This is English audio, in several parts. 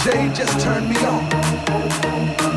DJ, just turn me on.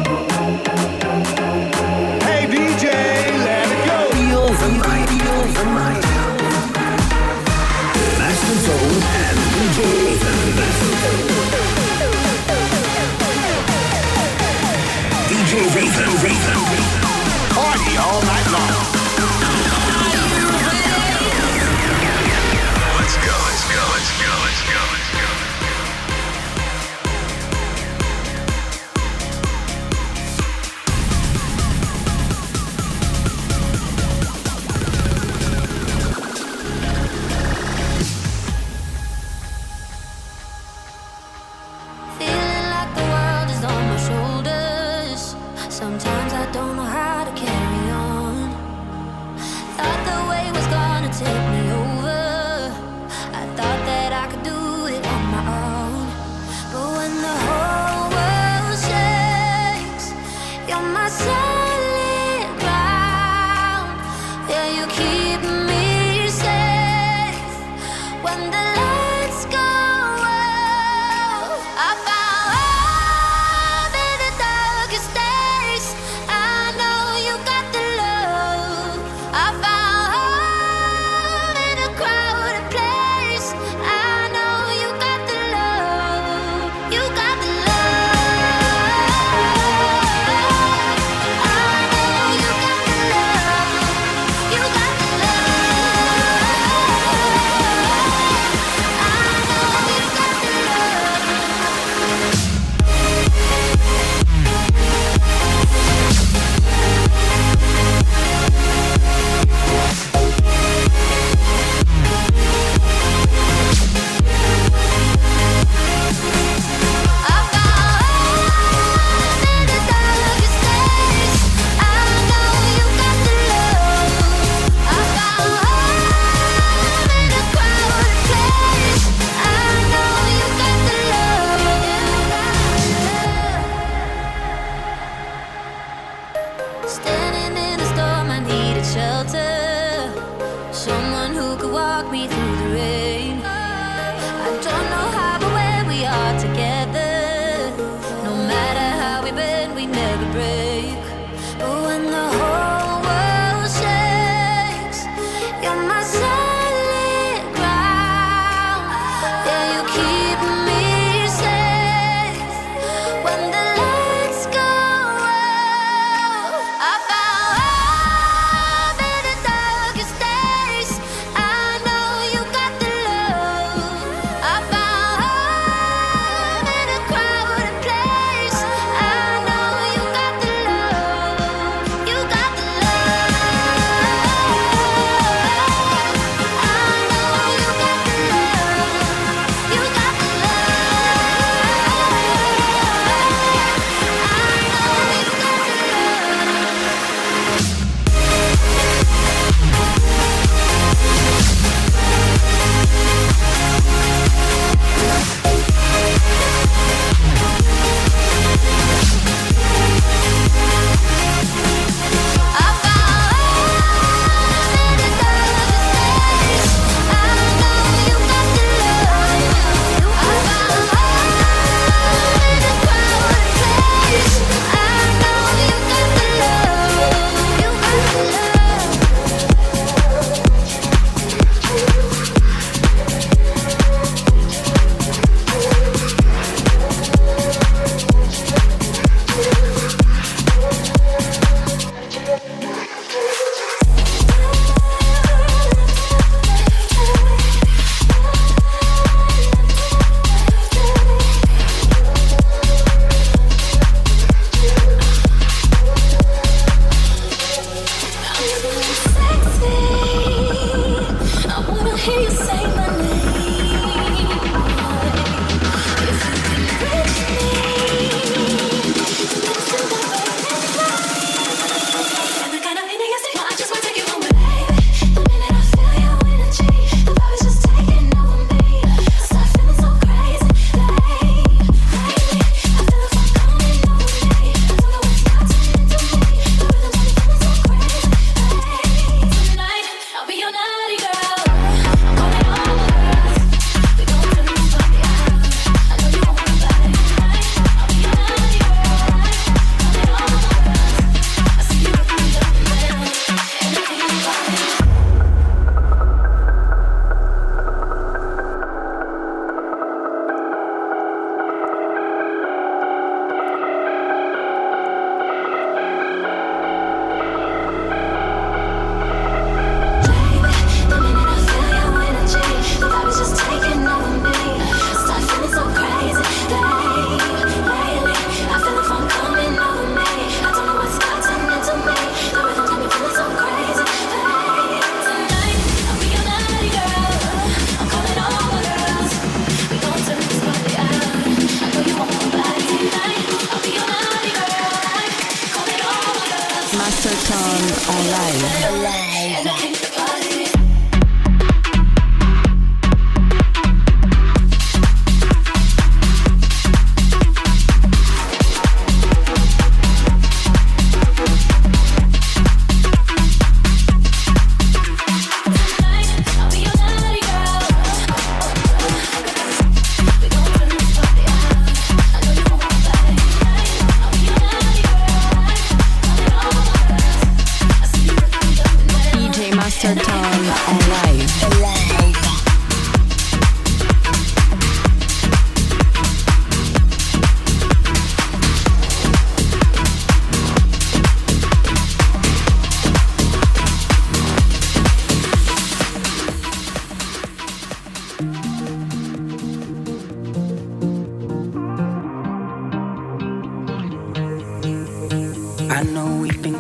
Hear you say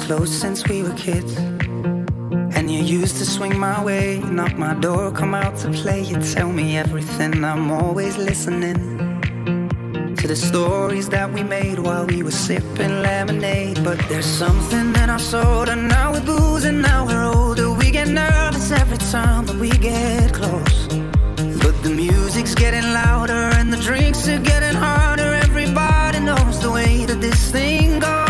close since we were kids. And you used to swing my way, knock my door, come out to play. You tell me everything, I'm always listening to the stories that we made while we were sipping lemonade. But there's something in our soul, and now we're boozing, now we're older. We get nervous every time that we get close. But the music's getting louder, and the drinks are getting harder. Everybody knows the way that this thing goes.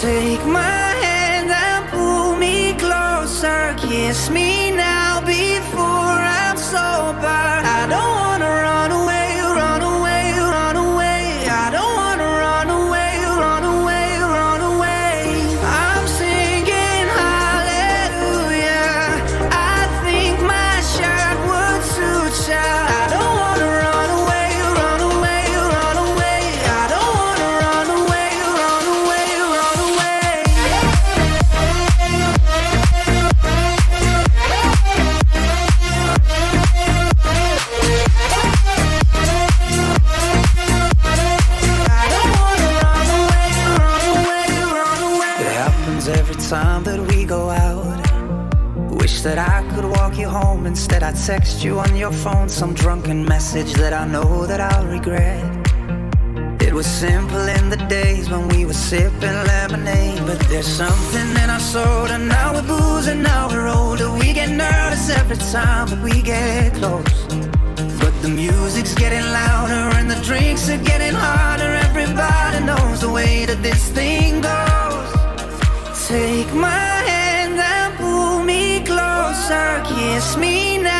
Take my hand and pull me closer. Kiss me now before I'm sober. I don't want text you on your phone some drunken message that I know that I'll regret. It was simple in the days when we were sipping lemonade, but there's something in our soul, and now we're boozing, now we're older. We get nervous every time that we get close. But the music's getting louder and the drinks are getting harder. Everybody knows the way that this thing goes. Take my hand and pull me closer, kiss me now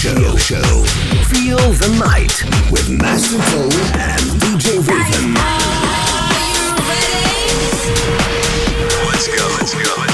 show. show. Feel the night with Master Cole and DJ Raven. Let's go, let's go.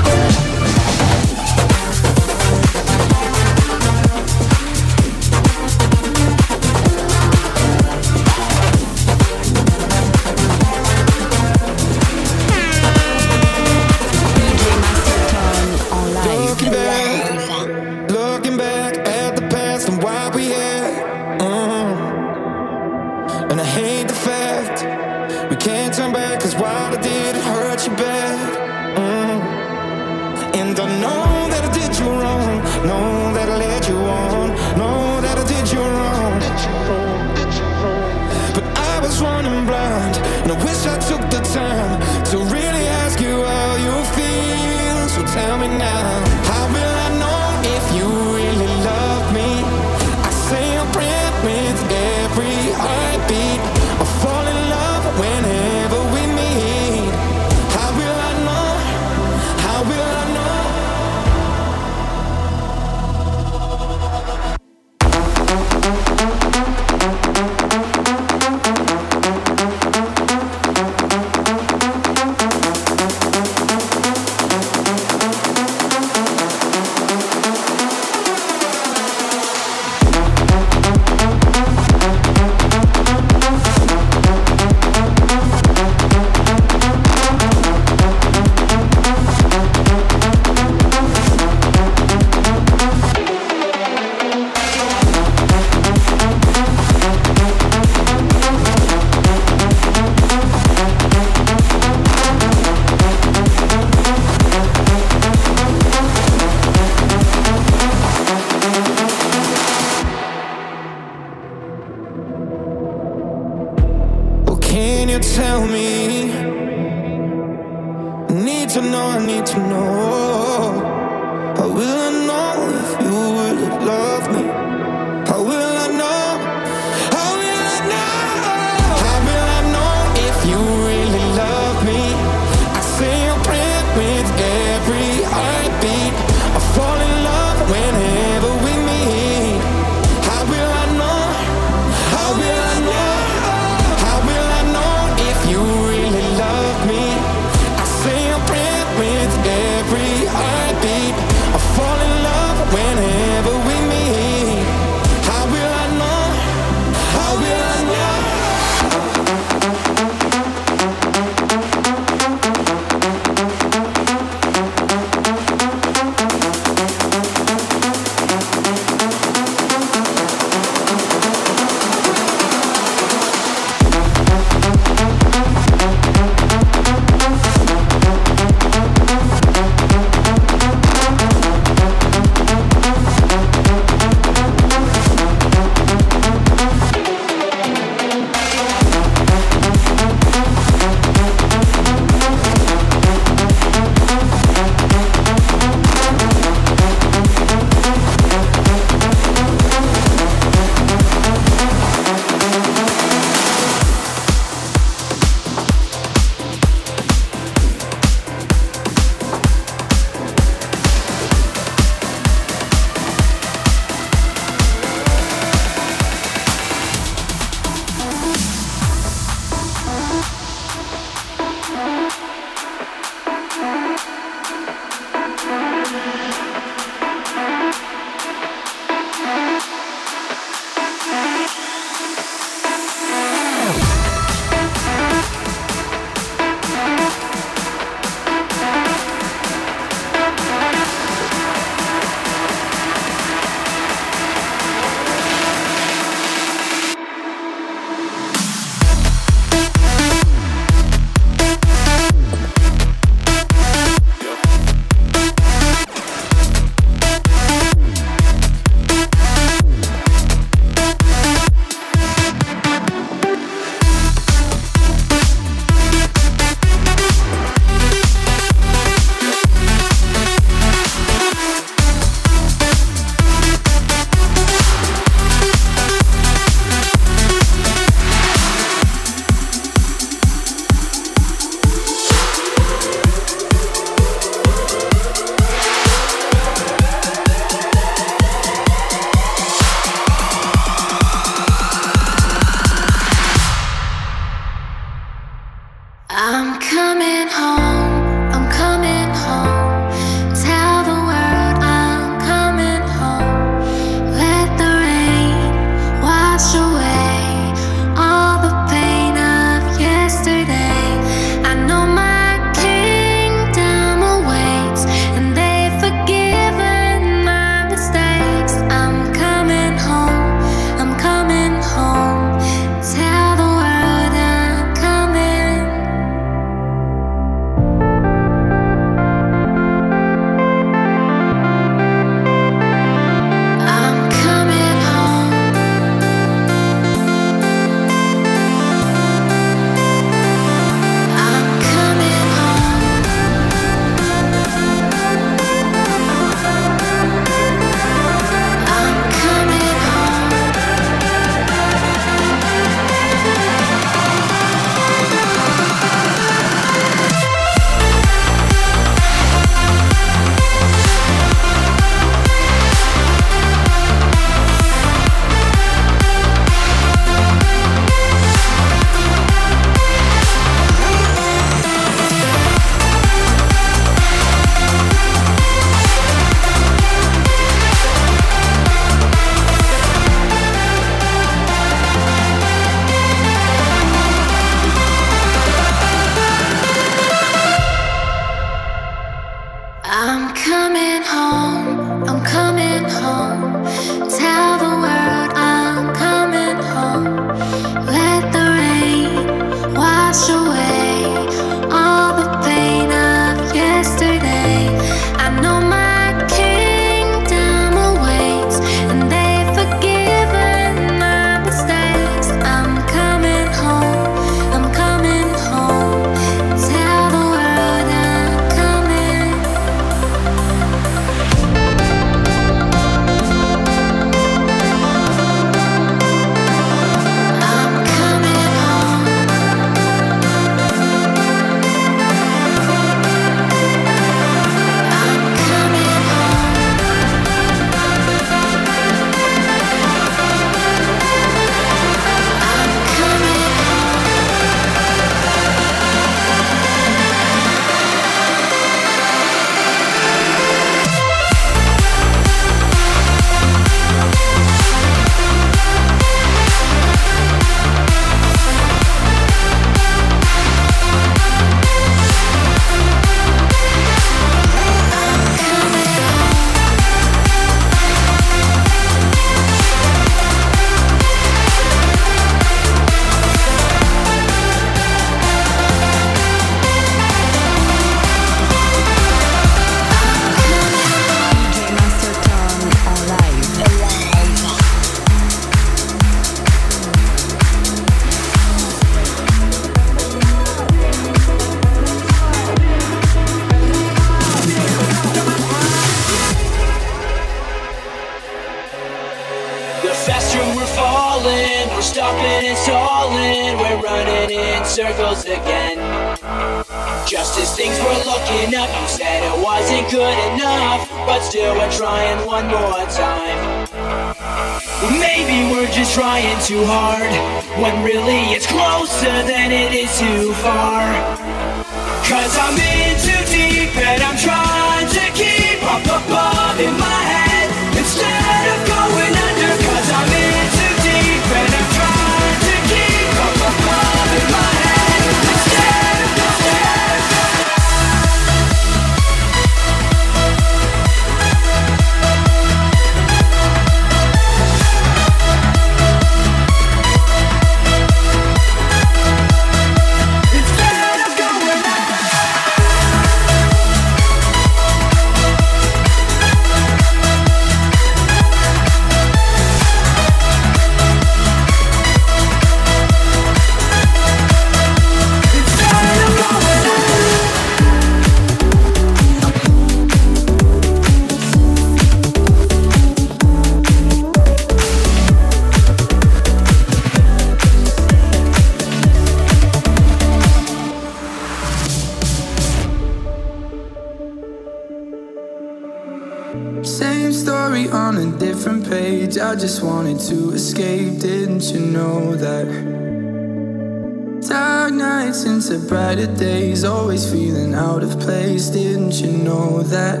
dark nights into brighter days, always feeling out of place. Didn't you know that?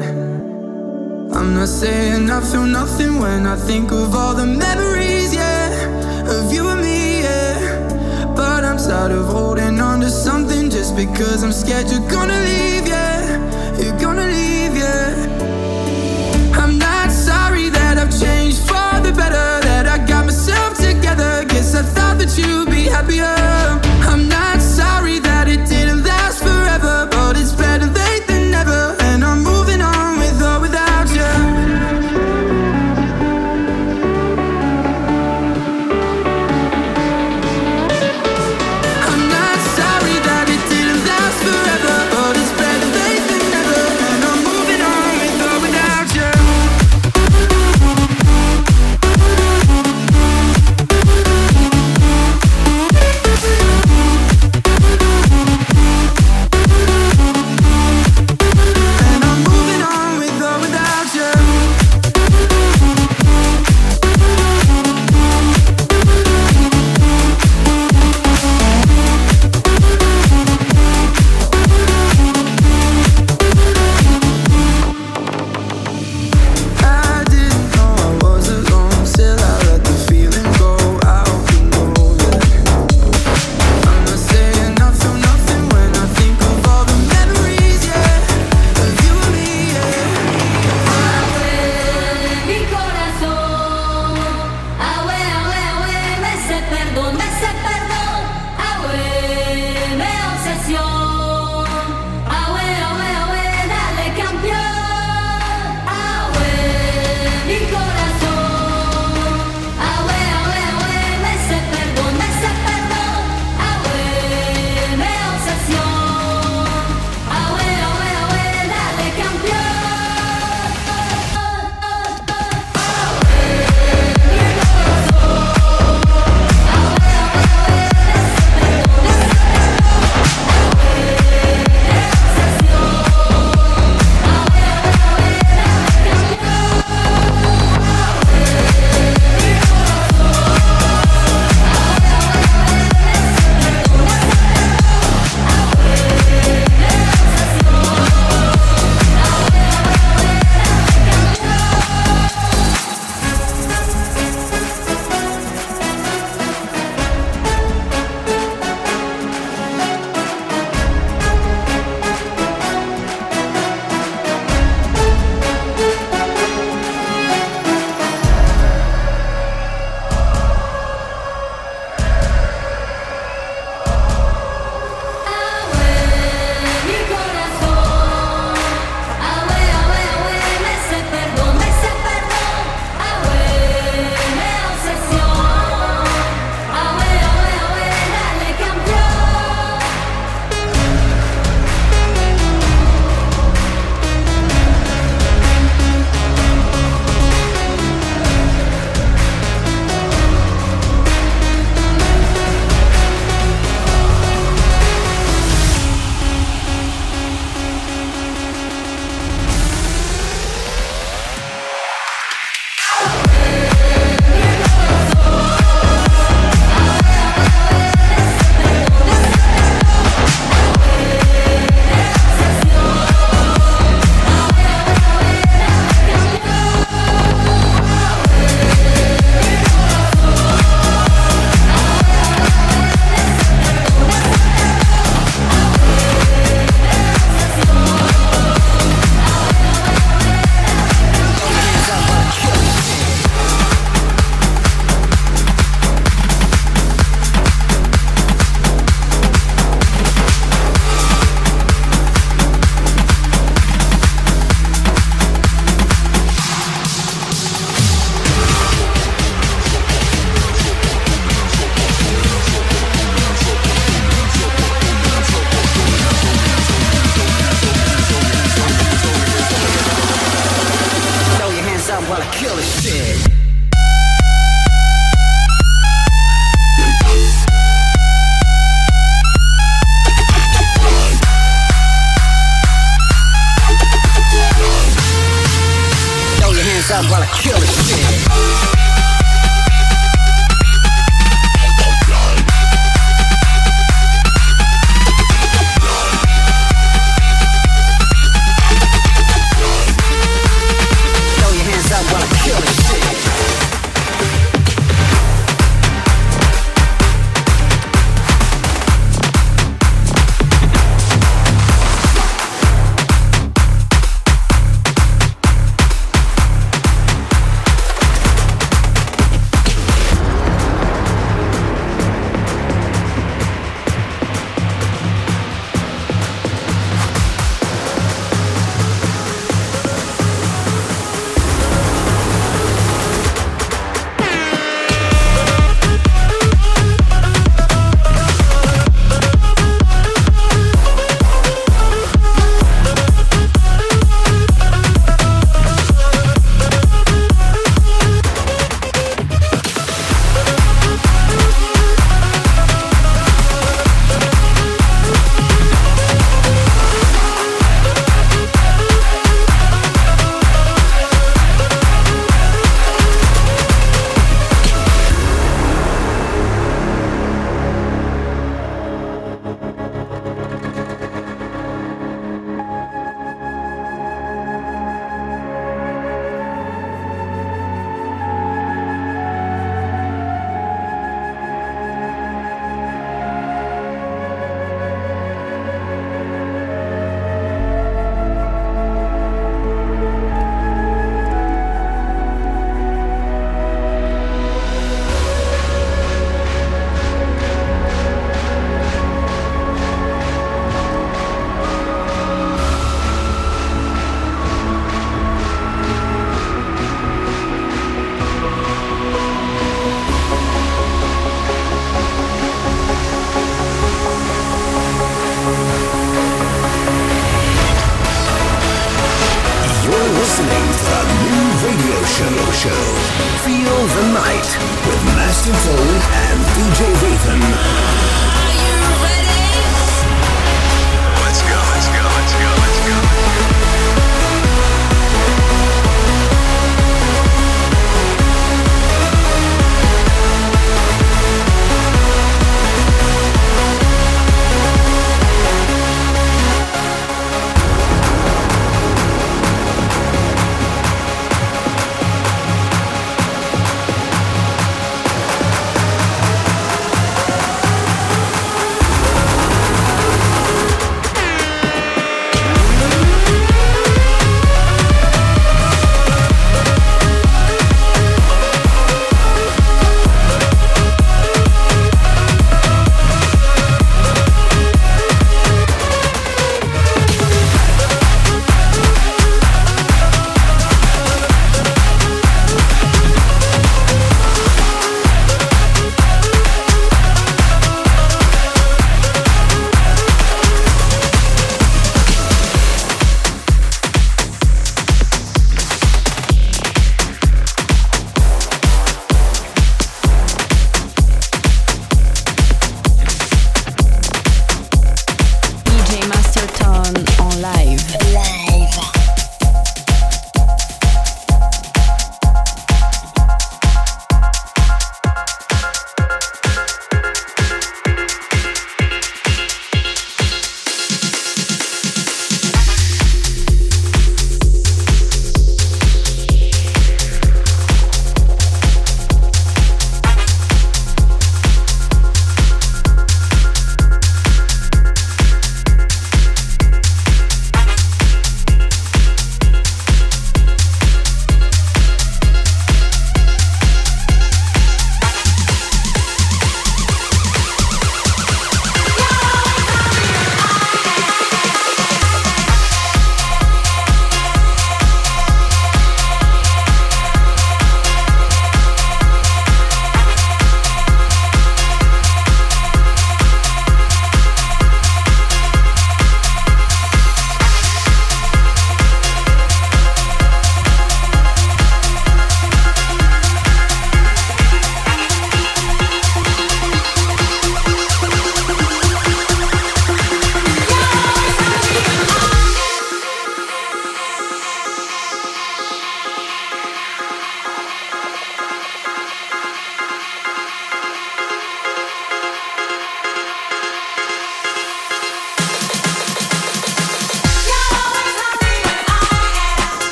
I'm not saying I feel nothing when I think of all the memories, yeah, of you and me, yeah. But I'm tired of holding on to something just because I'm scared you're gonna leave, yeah. You're gonna leave, yeah. I'm not sorry that I've changed for the better, that I got myself together. Guess I thought that you'd be happier.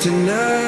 Tonight.